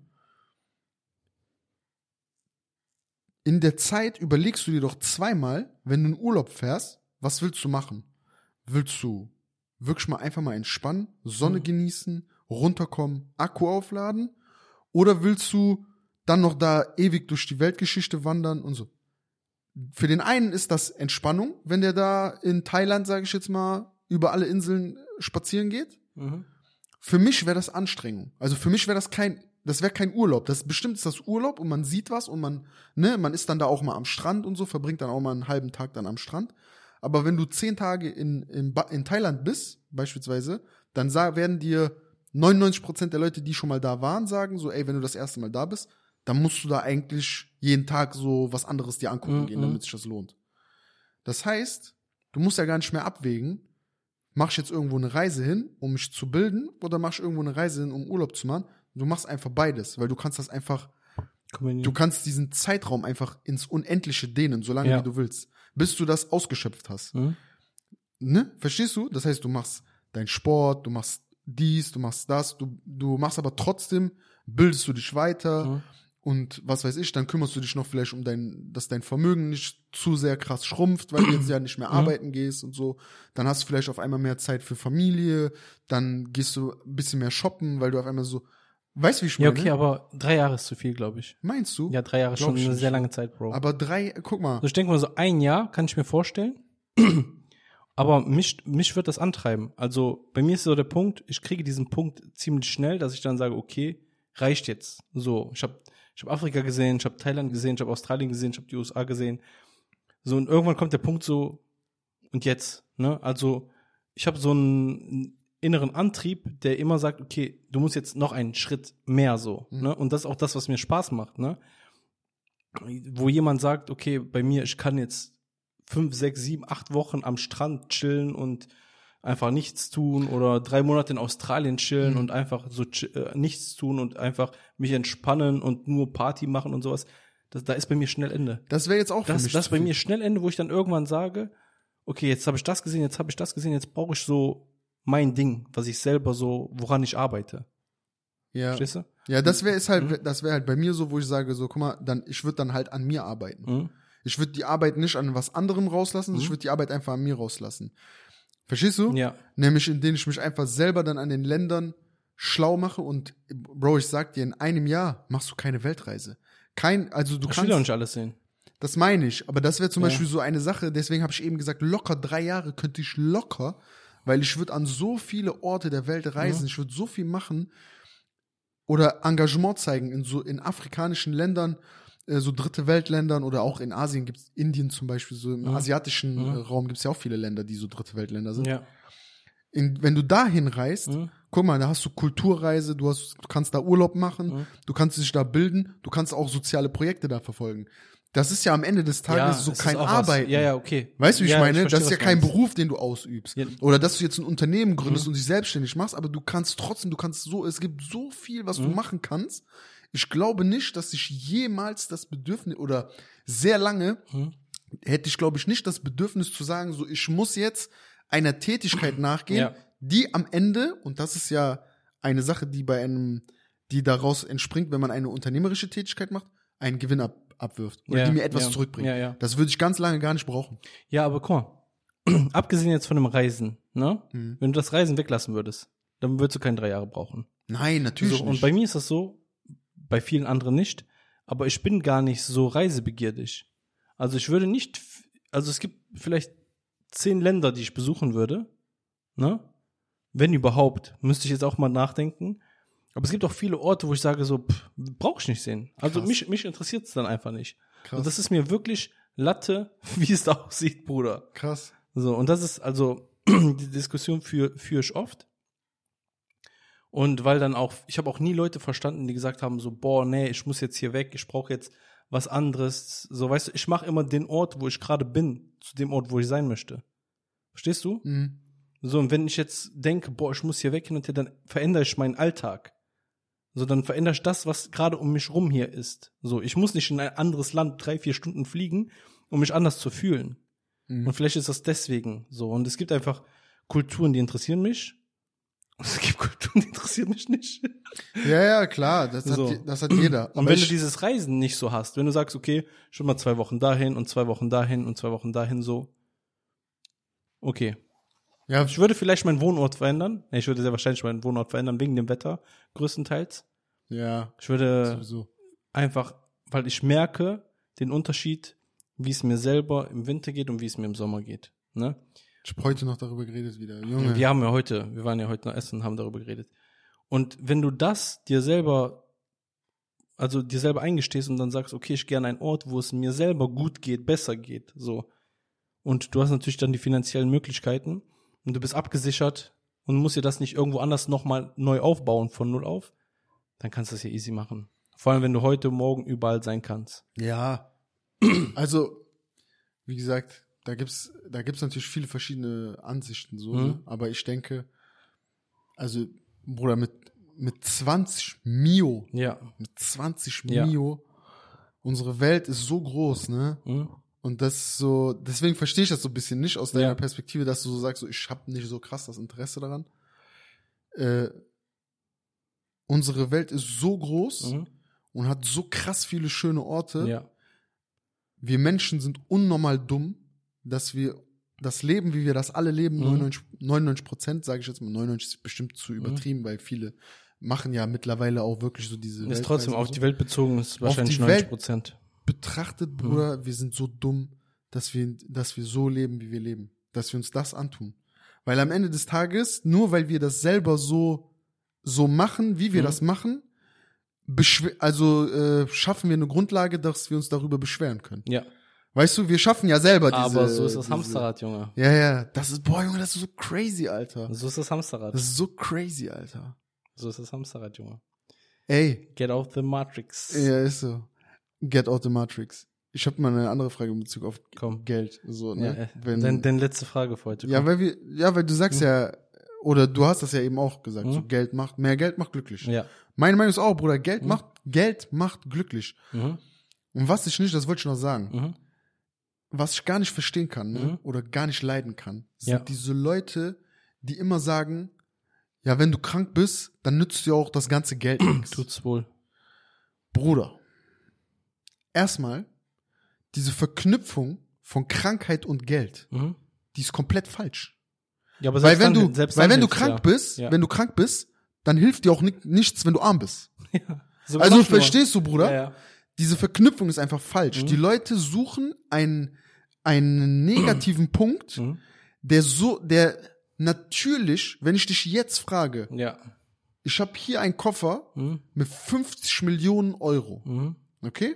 in der Zeit überlegst du dir doch zweimal, wenn du in Urlaub fährst, was willst du machen? Willst du wirklich mal einfach mal entspannen, Sonne Mhm. genießen, runterkommen, Akku aufladen? Oder willst du dann noch da ewig durch die Weltgeschichte wandern und so? Für den einen ist das Entspannung, wenn der da in Thailand, sage ich jetzt mal, über alle Inseln spazieren geht. Mhm. Für mich wäre das Anstrengung. Also für mich wäre das kein, das wäre kein Urlaub. Das bestimmt ist das Urlaub und man sieht was und man, ne, man ist dann da auch mal am Strand und so, verbringt dann auch mal einen halben Tag dann am Strand. Aber wenn du zehn Tage in, in, in Thailand bist, beispielsweise, dann werden dir 99 Prozent der Leute, die schon mal da waren, sagen so, ey, wenn du das erste Mal da bist, dann musst du da eigentlich jeden Tag so was anderes dir angucken Mhm. gehen, damit sich das lohnt. Das heißt, du musst ja gar nicht mehr abwägen, mach ich jetzt irgendwo eine Reise hin, um mich zu bilden, oder mach ich irgendwo eine Reise hin, um Urlaub zu machen? Du machst einfach beides, weil du kannst das einfach, du kannst diesen Zeitraum einfach ins Unendliche dehnen, solange Ja. wie du willst, bis du das ausgeschöpft hast. Hm? Ne? Verstehst du? Das heißt, du machst deinen Sport, du machst dies, du machst das, du, du machst aber trotzdem, bildest du dich weiter Hm? Und was weiß ich, dann kümmerst du dich noch vielleicht um dein, dass dein Vermögen nicht zu sehr krass schrumpft, weil du jetzt ja nicht mehr arbeiten gehst und so. Dann hast du vielleicht auf einmal mehr Zeit für Familie, dann gehst du ein bisschen mehr shoppen, weil du auf einmal so, weißt wie ich Ja, meine? okay, aber drei Jahre ist zu viel, glaube ich. Meinst du? Ja, drei Jahre ist Glaub schon eine sehr lange Zeit, Bro. Aber drei, guck mal, Also ich denke mal, so ein Jahr kann ich mir vorstellen. Aber mich, mich wird das antreiben. Also bei mir ist so der Punkt, ich kriege diesen Punkt ziemlich schnell, dass ich dann sage, okay, reicht jetzt. So, ich habe ich hab Afrika gesehen, ich habe Thailand gesehen, ich habe Australien gesehen, ich habe die USA gesehen. So, und irgendwann kommt der Punkt so, und jetzt, ne? Also ich habe so einen inneren Antrieb, der immer sagt, okay, du musst jetzt noch einen Schritt mehr so, Mhm. ne? Und das ist auch das, was mir Spaß macht, ne? Wo jemand sagt, okay, bei mir, ich kann jetzt fünf, sechs, sieben, acht Wochen am Strand chillen und einfach nichts tun oder drei Monate in Australien chillen Mhm. und einfach so äh, nichts tun und einfach mich entspannen und nur Party machen und sowas. Das, da ist bei mir schnell Ende. Das wäre jetzt auch Das, für mich das bei mir schnell Ende, wo ich dann irgendwann sage, okay, jetzt habe ich das gesehen, jetzt habe ich das gesehen, jetzt brauche ich so mein Ding, was ich selber so, woran ich arbeite. Ja. Verstehst du? Ja, das wäre ist halt, Mhm. das wäre halt bei mir so, wo ich sage, so, guck mal, dann, ich würde dann halt an mir arbeiten. Mhm. Ich würde die Arbeit nicht an was anderem rauslassen, ich Mhm. würde die Arbeit einfach an mir rauslassen. Verstehst du? Ja. Nämlich, indem ich mich einfach selber dann an den Ländern schlau mache und, Bro, ich sag dir, in einem Jahr machst du keine Weltreise. Kein, also du Ich will ja kannst, nicht alles sehen. das meine ich, aber das wäre zum Ja. Beispiel so eine Sache, deswegen habe ich eben gesagt, locker drei Jahre könnte ich locker, weil ich würde an so viele Orte der Welt reisen, ich würde so viel machen oder Engagement zeigen in so in afrikanischen Ländern, äh, so dritte Weltländern oder auch in Asien gibt's Indien zum Beispiel, so im Mhm. asiatischen Mhm. äh, Raum gibt's ja auch viele Länder, die so dritte Weltländer sind. Ja. In, wenn du dahin reist, Mhm. guck mal, da hast du Kulturreise, du, hast, du kannst da Urlaub machen, Mhm. du kannst dich da bilden, du kannst auch soziale Projekte da verfolgen. Das ist ja am Ende des Tages so es ist kein. Arbeiten. Ja, ja, okay. Weißt du, wie ich Ja, meine? verstehe, das ist ja du kein. Beruf, den du ausübst. Ja. Oder dass du jetzt ein Unternehmen gründest Mhm. und dich selbstständig machst, aber du kannst trotzdem, du kannst so, es gibt so viel, was du Mhm. machen kannst. Ich glaube nicht, dass ich jemals das Bedürfnis oder sehr lange Mhm. hätte ich, glaube ich, nicht das Bedürfnis zu sagen, so ich muss jetzt einer Tätigkeit nachgehen, Ja. die am Ende, und das ist ja eine Sache, die bei einem, die daraus entspringt, wenn man eine unternehmerische Tätigkeit macht, einen Gewinn ab, abwirft. Oder Ja, die mir etwas ja, zurückbringt. Das würde ich ganz lange gar nicht brauchen. Ja, aber guck mal. Abgesehen jetzt von dem Reisen, ne? Mhm. Wenn du das Reisen weglassen würdest, dann würdest du keine drei Jahre brauchen. Nein, natürlich So, nicht. und bei mir ist das so, bei vielen anderen nicht, aber ich bin gar nicht so reisebegierig. Also ich würde nicht, also es gibt vielleicht zehn Länder, die ich besuchen würde, ne? Wenn überhaupt, müsste ich jetzt auch mal nachdenken. Aber es gibt auch viele Orte, wo ich sage so, brauche ich nicht sehen. Also Krass. mich, mich interessiert es dann einfach nicht. Krass. Und das ist mir wirklich Latte, wie es da aussieht, Bruder. Krass. So, und das ist also, die Diskussion führe führ ich oft. Und weil dann auch, ich habe auch nie Leute verstanden, die gesagt haben, so, boah, nee, ich muss jetzt hier weg, ich brauche jetzt was anderes. So, weißt du, ich mache immer den Ort, wo ich gerade bin, zu dem Ort, wo ich sein möchte. Verstehst du? Mhm. So, und wenn ich jetzt denke, boah, ich muss hier weg hin und her, dann verändere ich meinen Alltag. So, dann verändere ich das, was gerade um mich rum hier ist. So, ich muss nicht in ein anderes Land drei, vier Stunden fliegen, um mich anders zu fühlen. Mhm. Und vielleicht ist das deswegen so. Und es gibt einfach Kulturen, die interessieren mich. Und es gibt Kulturen, die interessieren mich nicht. Ja, ja, klar, das, So. hat, das hat jeder. Und Aber wenn du dieses Reisen nicht so hast, wenn du sagst, okay, schon mal zwei Wochen dahin und zwei Wochen dahin und zwei Wochen dahin so. Okay. ja, Ich würde vielleicht meinen Wohnort verändern. Ich würde sehr wahrscheinlich meinen Wohnort verändern, wegen dem Wetter, größtenteils. ja, Ich würde sowieso. einfach, weil ich merke den Unterschied, wie es mir selber im Winter geht und wie es mir im Sommer geht. Ne? Ich habe heute noch darüber geredet wieder. Junge. Wir haben ja heute, wir waren ja heute noch essen und haben darüber geredet. Und wenn du das dir selber, also dir selber eingestehst und dann sagst, okay, ich gehe an einen Ort, wo es mir selber gut geht, besser geht, so. Und du hast natürlich dann die finanziellen Möglichkeiten und du bist abgesichert und musst dir das nicht irgendwo anders nochmal neu aufbauen von null auf, dann kannst du das ja easy machen. Vor allem, wenn du heute, morgen überall sein kannst. Ja. Also, wie gesagt, da gibt's, da gibt's natürlich viele verschiedene Ansichten so, Mhm. ne? aber ich denke, also, Bruder, mit, mit 20 Mio, Ja. mit 20 Ja. Mio, unsere Welt ist so groß, ne? Mhm. Und das so, deswegen verstehe ich das so ein bisschen nicht aus deiner Ja. Perspektive, dass du so sagst, so, ich habe nicht so krass das Interesse daran. Äh, unsere Welt ist so groß Mhm. und hat so krass viele schöne Orte. Ja. Wir Menschen sind unnormal dumm, dass wir das Leben, wie wir das alle leben, Mhm. 99, 99 Prozent, sage ich jetzt mal, 99 ist bestimmt zu übertrieben, weil viele machen ja mittlerweile auch wirklich so diese Ist trotzdem auf und die so. Welt bezogen, ist wahrscheinlich die 90 Welt- Prozent. betrachtet, Mhm. Bruder, wir sind so dumm, dass wir, dass wir so leben, wie wir leben. Dass wir uns das antun. Weil am Ende des Tages, nur weil wir das selber so, so machen, wie wir Mhm. das machen, also äh, schaffen wir eine Grundlage, dass wir uns darüber beschweren können. Ja. Weißt du, wir schaffen ja selber diese. Aber so ist das diese, Hamsterrad, Junge. Ja, ja, das ist, boah, Junge, das ist so crazy, Alter. So ist das Hamsterrad. Das ist so crazy, Alter. So ist das Hamsterrad, Junge. Ey, Get out the Matrix. ja, ist so. Get out the Matrix. Ich habe mal eine andere Frage in Bezug auf Komm. Geld. So, Ja, ne? äh, Wenn, dein, deine letzte Frage für heute. Ja, komm. weil wir, ja, weil du sagst ja, oder du hast das ja eben auch gesagt, Mhm. so Geld macht, mehr Geld macht glücklich. ja. Meine Meinung ist auch, Bruder, Geld Mhm. macht, Geld macht glücklich. Mhm. Und was ich nicht, das wollte ich noch sagen, Mhm. Was ich gar nicht verstehen kann, ne? Mhm. oder gar nicht leiden kann, sind Ja. diese Leute, die immer sagen, ja, wenn du krank bist, dann nützt dir auch das ganze Geld nichts. Tut's wohl. Bruder, erstmal, diese Verknüpfung von Krankheit und Geld, Mhm. die ist komplett falsch. Ja, aber Weil wenn dann, du, weil wenn du krank ja. bist, Ja. wenn du krank bist, dann hilft dir auch ni nichts, wenn du arm bist. Ja. Sogar Also verstehst du, Bruder? Ja. Diese Verknüpfung ist einfach falsch. Mhm. Die Leute suchen einen, einen negativen Punkt, Mhm. der so, der natürlich, wenn ich dich jetzt frage, Ja. ich habe hier einen Koffer Mhm. mit 50 Millionen Euro, Mhm. okay?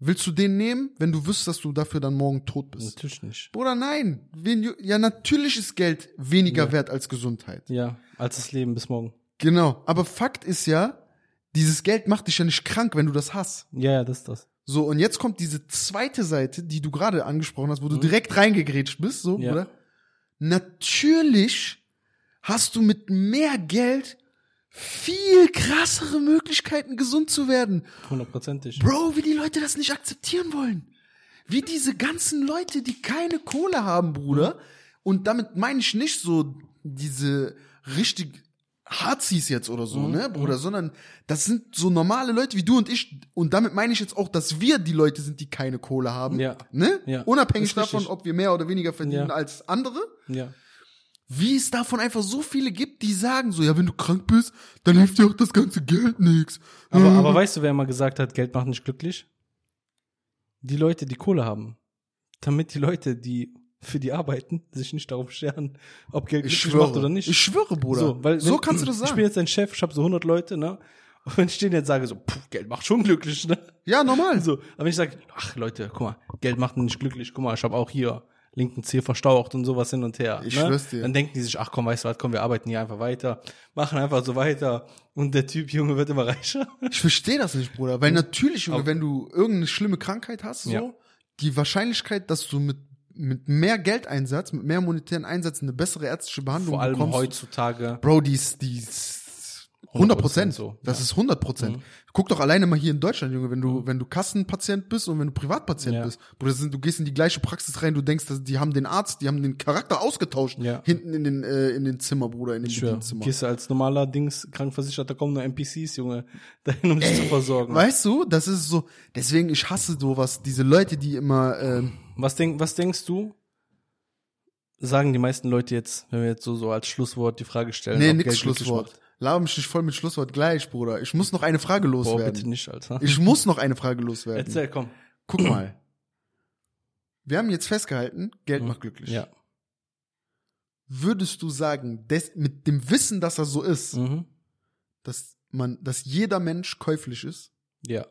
Willst du den nehmen, wenn du wüsstest, dass du dafür dann morgen tot bist? Natürlich nicht. Bruder, nein. Ja, natürlich ist Geld weniger Ja. wert als Gesundheit. Ja, als das Leben bis morgen. Genau. Aber Fakt ist ja, dieses Geld macht dich ja nicht krank, wenn du das hast. Ja, ja, das ist das. So, und jetzt kommt diese zweite Seite, die du gerade angesprochen hast, wo du direkt reingegrätscht bist, so, Mhm. Ja. oder? Natürlich hast du mit mehr Geld viel krassere Möglichkeiten, gesund zu werden. Hundertprozentig. Bro, wie die Leute das nicht akzeptieren wollen. Wie diese ganzen Leute, die keine Kohle haben, Bruder. Und damit meine ich nicht so diese richtig Hazis jetzt oder so, Mhm, ne, Bruder, sondern das sind so normale Leute wie du und ich. Und damit meine ich jetzt auch, dass wir die Leute sind, die keine Kohle haben. Ja. Ne? Ja. Unabhängig davon, ob wir mehr oder weniger verdienen Ja. als andere. Ja. Wie es davon einfach so viele gibt, die sagen so, ja, wenn du krank bist, dann hilft dir auch das ganze Geld nix. Aber, Äh, aber weißt du, wer mal gesagt hat, Geld macht nicht glücklich? Die Leute, die Kohle haben. Damit die Leute, die für die arbeiten, sich nicht darum scheren, ob Geld ich glücklich schwöre, macht oder nicht. ich schwöre, Bruder. So, weil so wenn- kannst du das Ich bin sagen. jetzt ein Chef, ich habe so 100 Leute, ne? Und wenn ich denen jetzt sage, so, puh, Geld macht schon glücklich, ne? Ja, normal. So, aber wenn ich sage, ach Leute, guck mal, Geld macht nicht glücklich, guck mal, ich habe auch hier linken Zeh verstaucht und sowas hin und her. Ich ne? schwör's dir. Dann denken die sich, ach komm, weißt du was, komm, wir arbeiten hier einfach weiter, machen einfach so weiter und der Typ, Junge, wird immer reicher. Ich verstehe das nicht, Bruder. Weil natürlich, Junge, wenn du irgendeine schlimme Krankheit hast, so, Ja. die Wahrscheinlichkeit, dass du mit, mit mehr Geldeinsatz, mit mehr monetären Einsatz eine bessere ärztliche Behandlung Vor allem bekommst. heutzutage. Bro, die ist, die ist 100 Prozent. so, Das ja. ist 100 Prozent. Mhm. Guck doch alleine mal hier in Deutschland, Junge, wenn du, wenn du Kassenpatient bist und wenn du Privatpatient Ja. bist. Das sind, du gehst in die gleiche Praxis rein, du denkst, dass die haben den Arzt, die haben den Charakter ausgetauscht. Ja. Hinten in den, äh, in den Zimmer, Bruder, in den schwör, Bedienzimmer. gehst du als normaler Dings Krankenversicherter, kommen nur NPCs, Junge, dahin, um dich zu versorgen. Weißt du, das ist so, deswegen, ich hasse sowas, diese Leute, die immer, ähm, Was, denk, was denkst du, sagen die meisten Leute jetzt, wenn wir jetzt so, so als Schlusswort die Frage stellen? nee, nix Geld Schlusswort. Laber mich nicht voll mit Schlusswort gleich, Bruder. Ich muss noch eine Frage Boah, bitte loswerden. nicht, Alter. Ich muss noch eine Frage loswerden. Erzähl, komm. Guck mal. Wir haben jetzt festgehalten, Geld Mhm. macht glücklich. Ja. Würdest du sagen, des, mit dem Wissen, dass er so ist, Mhm. dass man, dass jeder Mensch käuflich ist? Ja,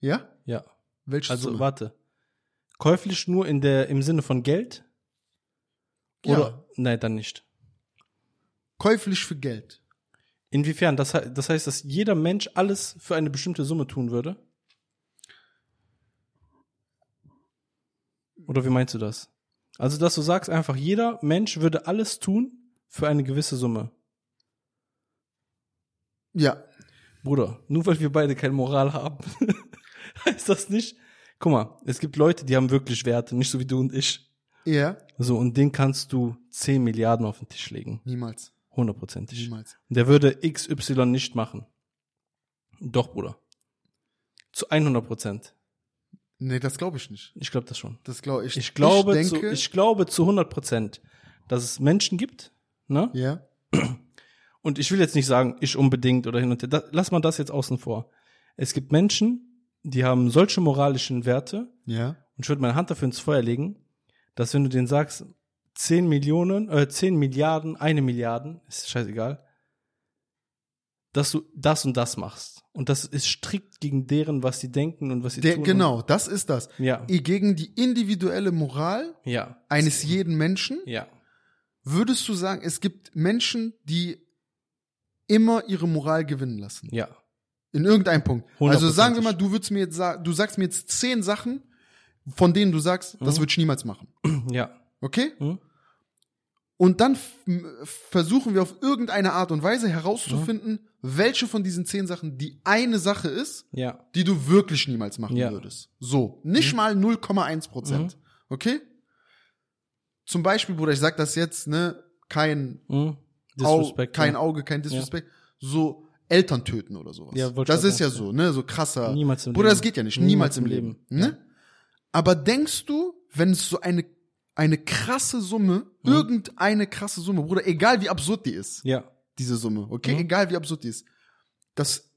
Ja? ja. Welches Also Summe? warte. Käuflich nur in der im Sinne von Geld? Ja. Oder nein, dann nicht. Käuflich für Geld. Inwiefern? Das, das heißt, dass jeder Mensch alles für eine bestimmte Summe tun würde? Oder wie meinst du das? Also, dass du sagst einfach, jeder Mensch würde alles tun für eine gewisse Summe. Ja. Bruder, nur weil wir beide keine Moral haben, heißt das nicht. Guck mal, es gibt Leute, die haben wirklich Werte, nicht so wie du und ich. Ja. So, und den kannst du 10 Milliarden auf den Tisch legen. Niemals. Hundertprozentig. Niemals. Der würde XY nicht machen. Doch, Bruder. Zu 100 Prozent. Nee, das glaube ich nicht. Ich glaube das schon. Das glaube ich. Ich glaube, ich zu, denke, ich glaube zu 100 Prozent, dass es Menschen gibt, ne? ja. Und ich will jetzt nicht sagen, ich unbedingt oder hin und her. Lass mal das jetzt außen vor. Es gibt Menschen, die haben solche moralischen Werte, Ja. und ich würde meine Hand dafür ins Feuer legen, dass wenn du denen sagst, 10 Millionen, äh, 10 Milliarden, eine Milliarden, ist scheißegal, dass du das und das machst. Und das ist strikt gegen deren, was sie denken und was sie Der, tun. genau, das ist das. Ja, Gegen die individuelle Moral ja, eines jeden Menschen ja, würdest du sagen, es gibt Menschen, die immer ihre Moral gewinnen lassen. ja, In irgendeinem Punkt. Also sagen wir mal, du würdest mir jetzt sagen, du sagst mir jetzt zehn Sachen, von denen du sagst, das Mhm. würde ich niemals machen. ja. Okay? Hm? Und dann versuchen wir auf irgendeine Art und Weise herauszufinden, welche von diesen zehn Sachen die eine Sache ist, Ja. die du wirklich niemals machen Ja. würdest. So, nicht mal 0,1 Prozent. Okay? Zum Beispiel, Bruder, ich sag das jetzt, ne, kein, Mhm. Au, kein ja. Auge, kein Disrespect, so Eltern töten oder sowas. Ja, das ist ja so, ne, so krasser. Niemals im Bruder, Leben. das geht ja nicht, niemals, im Leben, ne? Ja. Aber denkst du, wenn es so eine eine krasse Summe, Mhm. irgendeine krasse Summe, Bruder, egal wie absurd die ist, Ja. diese Summe, okay, Mhm. egal wie absurd die ist, dass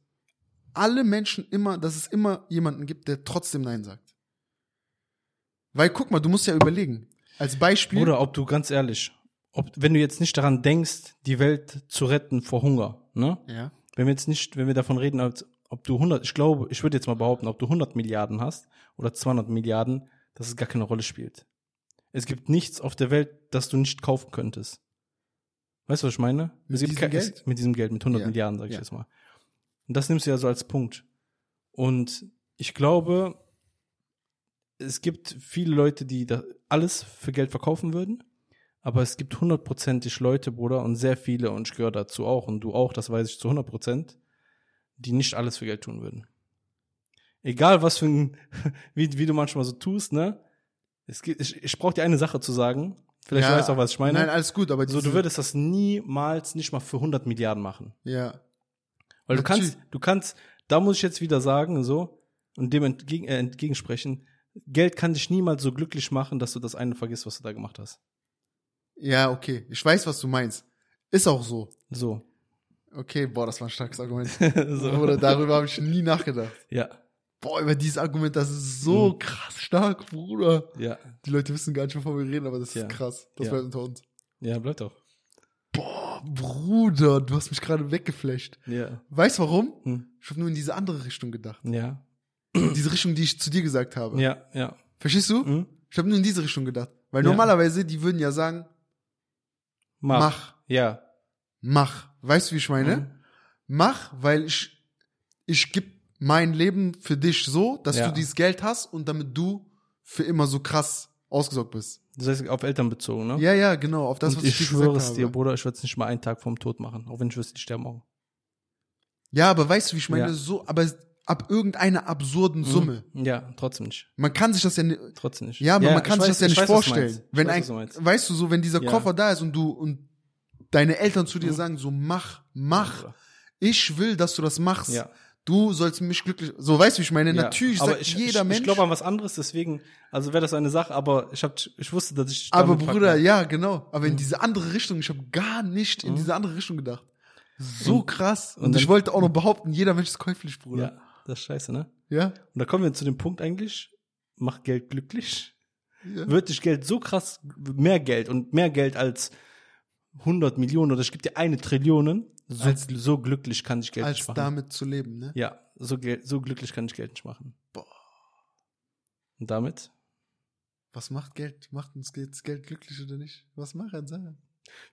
alle Menschen immer, dass es immer jemanden gibt, der trotzdem Nein sagt. Weil guck mal, du musst ja überlegen. Als Beispiel. Oder ob du ganz ehrlich, ob, wenn du jetzt nicht daran denkst, die Welt zu retten vor Hunger, ne? ja. Wenn wir jetzt nicht, wenn wir davon reden, als, ob du 100, ich glaube, ich würde jetzt mal behaupten, ob du 100 Milliarden hast oder 200 Milliarden, dass es gar keine Rolle spielt. Es gibt nichts auf der Welt, das du nicht kaufen könntest. Weißt du, was ich meine? Mit es gibt diesem kein- Geld? Mit diesem Geld, mit 100 Ja. Milliarden, sag ich Ja. jetzt mal. Und das nimmst du ja so als Punkt. Und ich glaube, es gibt viele Leute, die da alles für Geld verkaufen würden. Aber es gibt hundertprozentig Leute, Bruder, und sehr viele, und ich gehöre dazu auch, und du auch, das weiß ich zu 100 Prozent, die nicht alles für Geld tun würden. Egal was für ein, wie, wie du manchmal so tust, ne? Es gibt, ich, ich brauche dir eine Sache zu sagen. Vielleicht Ja, weißt du auch, was ich meine. Nein, alles gut, aber so, du würdest das niemals nicht mal für 100 Milliarden machen. ja. Weil du Natürlich. kannst, du kannst, da muss ich jetzt wieder sagen, so, und dem entgegen, äh, entgegensprechen, Geld kann dich niemals so glücklich machen, dass du das eine vergisst, was du da gemacht hast. Ja, okay. Ich weiß, was du meinst. Ist auch so. So. Okay, boah, das war ein starkes Argument. so. Oder darüber habe ich nie nachgedacht. Ja, Boah, über dieses Argument, das ist so Mhm. krass stark, Bruder. ja, Die Leute wissen gar nicht, wovon wir reden, aber das Ja. ist krass. Das Ja. bleibt unter uns. ja, bleibt doch. Boah, Bruder, du hast mich gerade weggeflasht. Ja, Weißt warum? hm. Ich habe nur in diese andere Richtung gedacht. ja, diese Richtung, die ich zu dir gesagt habe. ja, ja. Verstehst du? Hm? Ich habe nur in diese Richtung gedacht. Weil Ja. normalerweise, die würden ja sagen, Mach. mach, Ja. mach. Weißt du, wie ich meine? Hm? Mach, weil ich, ich gebe mein Leben für dich so, dass Ja. du dieses Geld hast und damit du für immer so krass ausgesorgt bist. Das heißt, auf Eltern bezogen, ne? Ja, ja, genau, auf das, Und was ich ich, dir schwöre gesagt es habe. dir, Bruder, ich würde es nicht mal einen Tag vorm Tod machen, auch wenn ich wüsste, die sterben morgen. Ja, aber weißt du, wie ich meine? Ja. So, aber ab irgendeiner absurden Summe. Hm? Ja, trotzdem nicht. Man kann sich das ja, ni- Trotzdem nicht. ja, aber man kann ich sich weiß- das ja ich nicht weiß, vorstellen. Wenn weiß, ein, du weißt du, so, wenn dieser Ja. Koffer da ist und du, und deine Eltern zu dir Mhm. sagen, so, mach, mach. Ich will, dass du das machst. Ja. Du sollst mich glücklich, so, weißt du, wie ich meine? Ja, Natürlich aber sagt ich, jeder ich, Mensch. Ich glaube an was anderes, deswegen, also wäre das eine Sache, aber ich hab, ich wusste, dass ich. aber Bruder, verknüpfe. ja, genau. Aber in Mhm. diese andere Richtung, ich habe gar nicht in Mhm. diese andere Richtung gedacht. So Und- krass. Und, und ich wollte auch noch behaupten, jeder Mensch ist käuflich, Bruder. Ja, das ist scheiße, ne? Ja? Und da kommen wir zu dem Punkt eigentlich, macht Geld glücklich. ja. Wird dich Geld so krass, mehr Geld und mehr Geld als 100 Millionen oder ich gebe dir eine Trillion, so, Als- so glücklich kann ich Geld Als nicht machen. damit zu leben, ne? Ja, so, so glücklich kann ich Geld nicht machen. Boah. Und damit? Was macht Geld? Macht uns Geld, Geld glücklich oder nicht? Was macht er? Sag.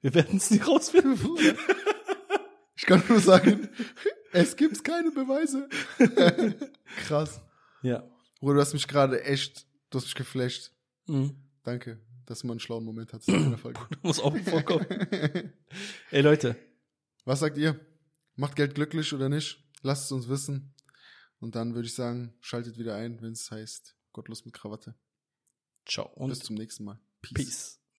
Wir werden es nie rausfinden. Ich kann nur sagen, es gibt keine Beweise. Krass. Ja. Bruder, du hast mich gerade echt, du hast mich geflasht. Mhm. Danke, dass du mal einen schlauen Moment hattest Folge. Muss auch vorkommen. Ey Leute, Was sagt ihr? Macht Geld glücklich oder nicht? Lasst es uns wissen. Und dann würde ich sagen, schaltet wieder ein, wenn es heißt Gottlos mit Krawatte. ciao und Bis zum nächsten Mal. Peace.